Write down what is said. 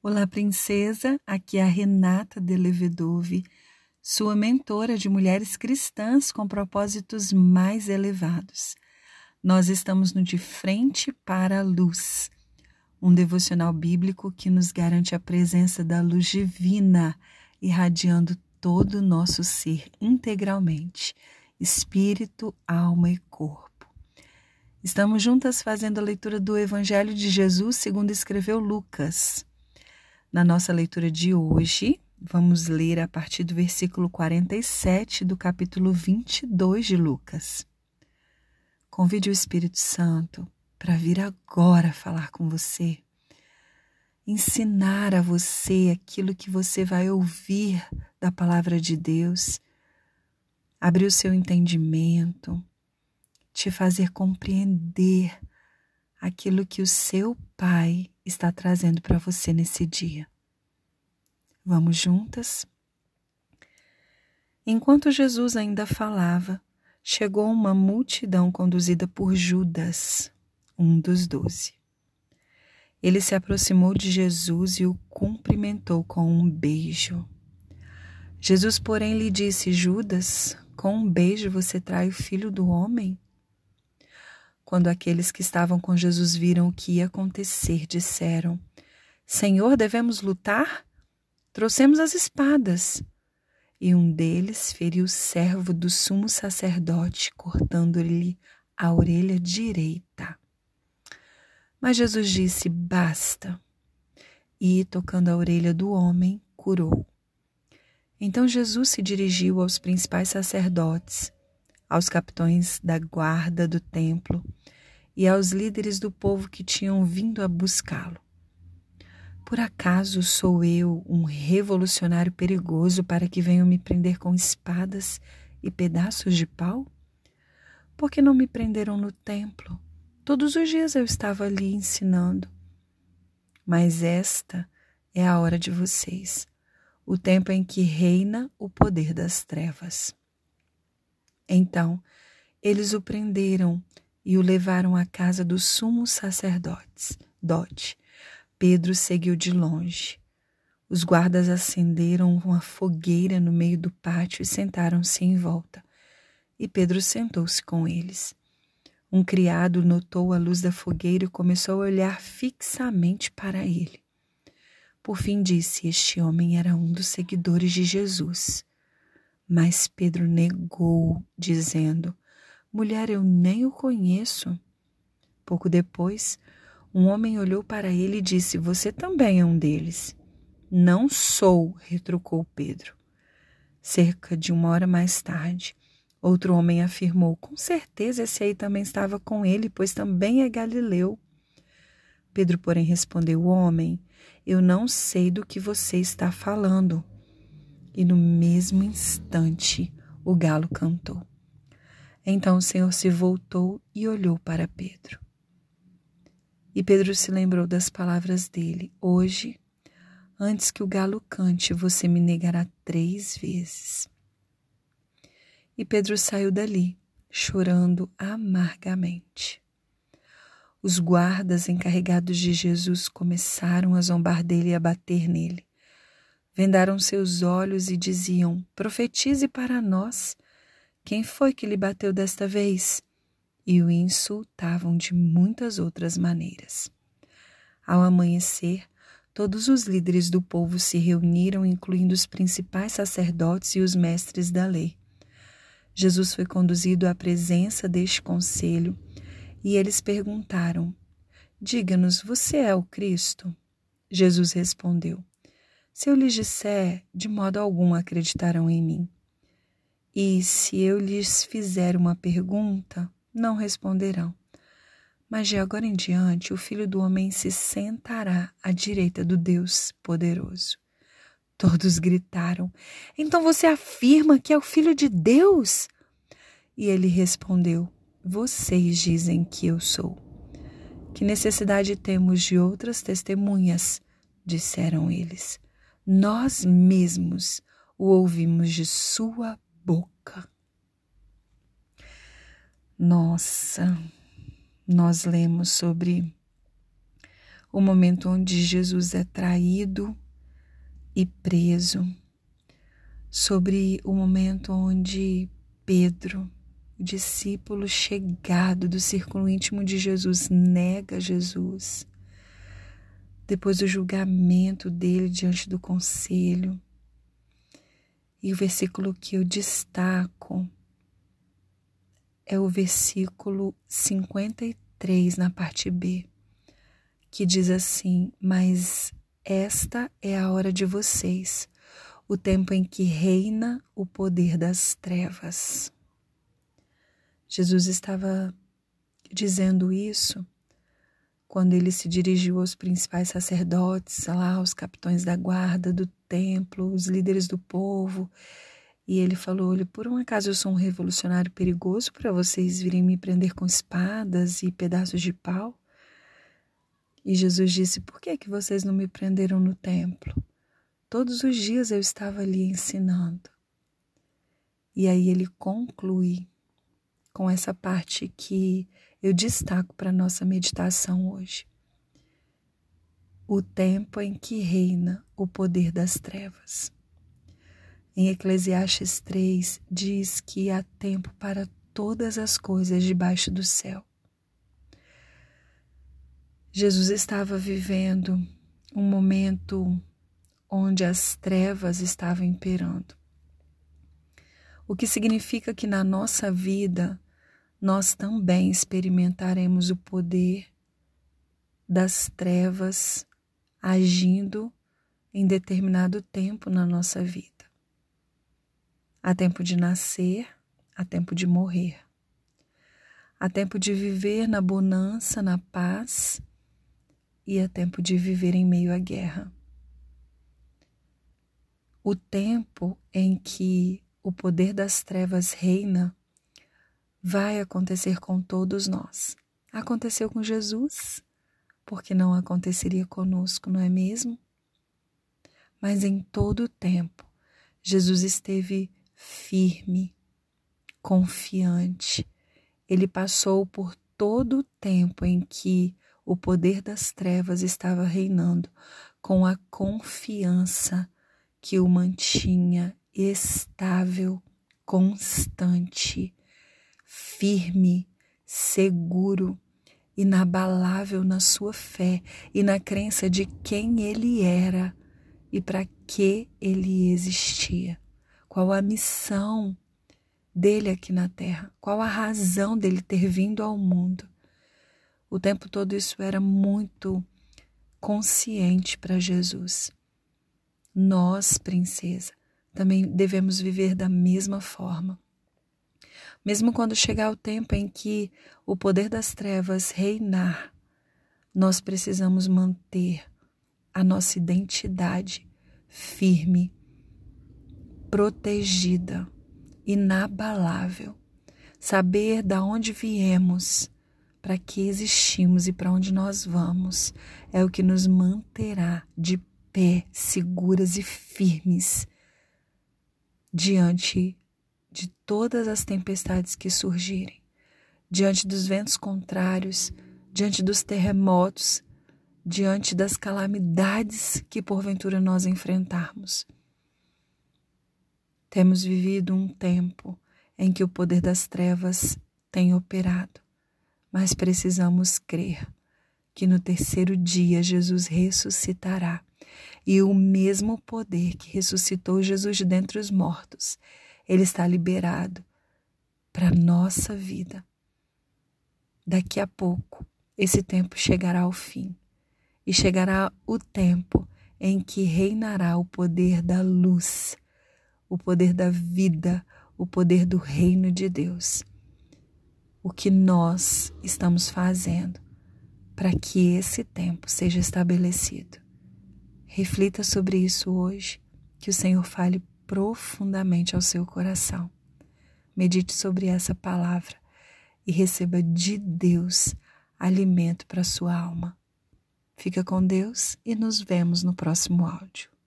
Olá, princesa. Aqui é a Renata de Levedove, sua mentora de mulheres cristãs com propósitos mais elevados. Nós estamos no De Frente para a Luz, um devocional bíblico que nos garante a presença da luz divina, irradiando todo o nosso ser integralmente, espírito, alma e corpo. Estamos juntas fazendo a leitura do Evangelho de Jesus segundo escreveu Lucas. Na nossa leitura de hoje, vamos ler a partir do versículo 47 do capítulo 22 de Lucas. Convide o Espírito Santo para vir agora falar com você, ensinar a você aquilo que você vai ouvir da palavra de Deus, abrir o seu entendimento, te fazer compreender aquilo que o seu Pai está trazendo para você nesse dia. Vamos juntas? Enquanto Jesus ainda falava, chegou uma multidão conduzida por Judas, um dos doze. Ele se aproximou de Jesus e o cumprimentou com um beijo. Jesus, porém, lhe disse: Judas, com um beijo você trai o filho do homem? Quando aqueles que estavam com Jesus viram o que ia acontecer, disseram: Senhor, devemos lutar? Trouxemos as espadas. E um deles feriu o servo do sumo sacerdote, cortando-lhe a orelha direita. Mas Jesus disse: Basta. E, tocando a orelha do homem, curou. Então Jesus se dirigiu aos principais sacerdotes aos capitões da guarda do templo e aos líderes do povo que tinham vindo a buscá-lo. Por acaso sou eu um revolucionário perigoso para que venham me prender com espadas e pedaços de pau? Por que não me prenderam no templo? Todos os dias eu estava ali ensinando. Mas esta é a hora de vocês, o tempo em que reina o poder das trevas. Então eles o prenderam e o levaram à casa dos sumos sacerdotes. Dote. Pedro seguiu de longe. Os guardas acenderam uma fogueira no meio do pátio e sentaram-se em volta. E Pedro sentou-se com eles. Um criado notou a luz da fogueira e começou a olhar fixamente para ele. Por fim disse: Este homem era um dos seguidores de Jesus. Mas Pedro negou, dizendo: Mulher, eu nem o conheço. Pouco depois, um homem olhou para ele e disse: Você também é um deles. Não sou, retrucou Pedro. Cerca de uma hora mais tarde, outro homem afirmou: Com certeza esse aí também estava com ele, pois também é galileu. Pedro, porém, respondeu: Homem, eu não sei do que você está falando e no mesmo instante o galo cantou. Então o Senhor se voltou e olhou para Pedro. E Pedro se lembrou das palavras dele: Hoje, antes que o galo cante, você me negará três vezes. E Pedro saiu dali, chorando amargamente. Os guardas encarregados de Jesus começaram a zombar dele e a bater nele vendaram seus olhos e diziam: Profetize para nós. Quem foi que lhe bateu desta vez? E o insultavam de muitas outras maneiras. Ao amanhecer, todos os líderes do povo se reuniram, incluindo os principais sacerdotes e os mestres da lei. Jesus foi conduzido à presença deste conselho e eles perguntaram: Diga-nos, você é o Cristo? Jesus respondeu: se eu lhes disser, de modo algum acreditarão em mim. E se eu lhes fizer uma pergunta, não responderão. Mas de agora em diante o Filho do Homem se sentará à direita do Deus poderoso. Todos gritaram: Então você afirma que é o Filho de Deus? E ele respondeu: Vocês dizem que eu sou. Que necessidade temos de outras testemunhas? disseram eles nós mesmos o ouvimos de Sua boca. Nossa, nós lemos sobre o momento onde Jesus é traído e preso, sobre o momento onde Pedro, o discípulo chegado do círculo íntimo de Jesus, nega Jesus. Depois do julgamento dele diante do conselho. E o versículo que eu destaco é o versículo 53 na parte B, que diz assim: Mas esta é a hora de vocês, o tempo em que reina o poder das trevas. Jesus estava dizendo isso quando ele se dirigiu aos principais sacerdotes, lá, aos capitães da guarda do templo, os líderes do povo, e ele falou: Olha, por um acaso eu sou um revolucionário perigoso para vocês virem me prender com espadas e pedaços de pau? E Jesus disse: Por que, é que vocês não me prenderam no templo? Todos os dias eu estava ali ensinando. E aí ele conclui com essa parte que eu destaco para nossa meditação hoje. O tempo em que reina o poder das trevas. Em Eclesiastes 3 diz que há tempo para todas as coisas debaixo do céu. Jesus estava vivendo um momento onde as trevas estavam imperando. O que significa que na nossa vida nós também experimentaremos o poder das trevas agindo em determinado tempo na nossa vida. Há tempo de nascer, há tempo de morrer. Há tempo de viver na bonança, na paz, e há tempo de viver em meio à guerra o tempo em que o poder das trevas reina vai acontecer com todos nós. Aconteceu com Jesus, porque não aconteceria conosco, não é mesmo? Mas em todo o tempo, Jesus esteve firme, confiante. Ele passou por todo o tempo em que o poder das trevas estava reinando, com a confiança que o mantinha estável, constante, firme, seguro, inabalável na sua fé e na crença de quem ele era e para que ele existia. Qual a missão dele aqui na terra? Qual a razão dele ter vindo ao mundo? O tempo todo isso era muito consciente para Jesus. Nós, princesa, também devemos viver da mesma forma. Mesmo quando chegar o tempo em que o poder das trevas reinar, nós precisamos manter a nossa identidade firme, protegida, inabalável. Saber da onde viemos, para que existimos e para onde nós vamos, é o que nos manterá de pé, seguras e firmes diante de todas as tempestades que surgirem, diante dos ventos contrários, diante dos terremotos, diante das calamidades que porventura nós enfrentarmos. Temos vivido um tempo em que o poder das trevas tem operado, mas precisamos crer que no terceiro dia Jesus ressuscitará e o mesmo poder que ressuscitou Jesus de dentre os mortos, ele está liberado para nossa vida. Daqui a pouco, esse tempo chegará ao fim e chegará o tempo em que reinará o poder da luz, o poder da vida, o poder do reino de Deus. O que nós estamos fazendo para que esse tempo seja estabelecido? Reflita sobre isso hoje, que o Senhor fale profundamente ao seu coração. Medite sobre essa palavra e receba de Deus alimento para sua alma. Fica com Deus e nos vemos no próximo áudio.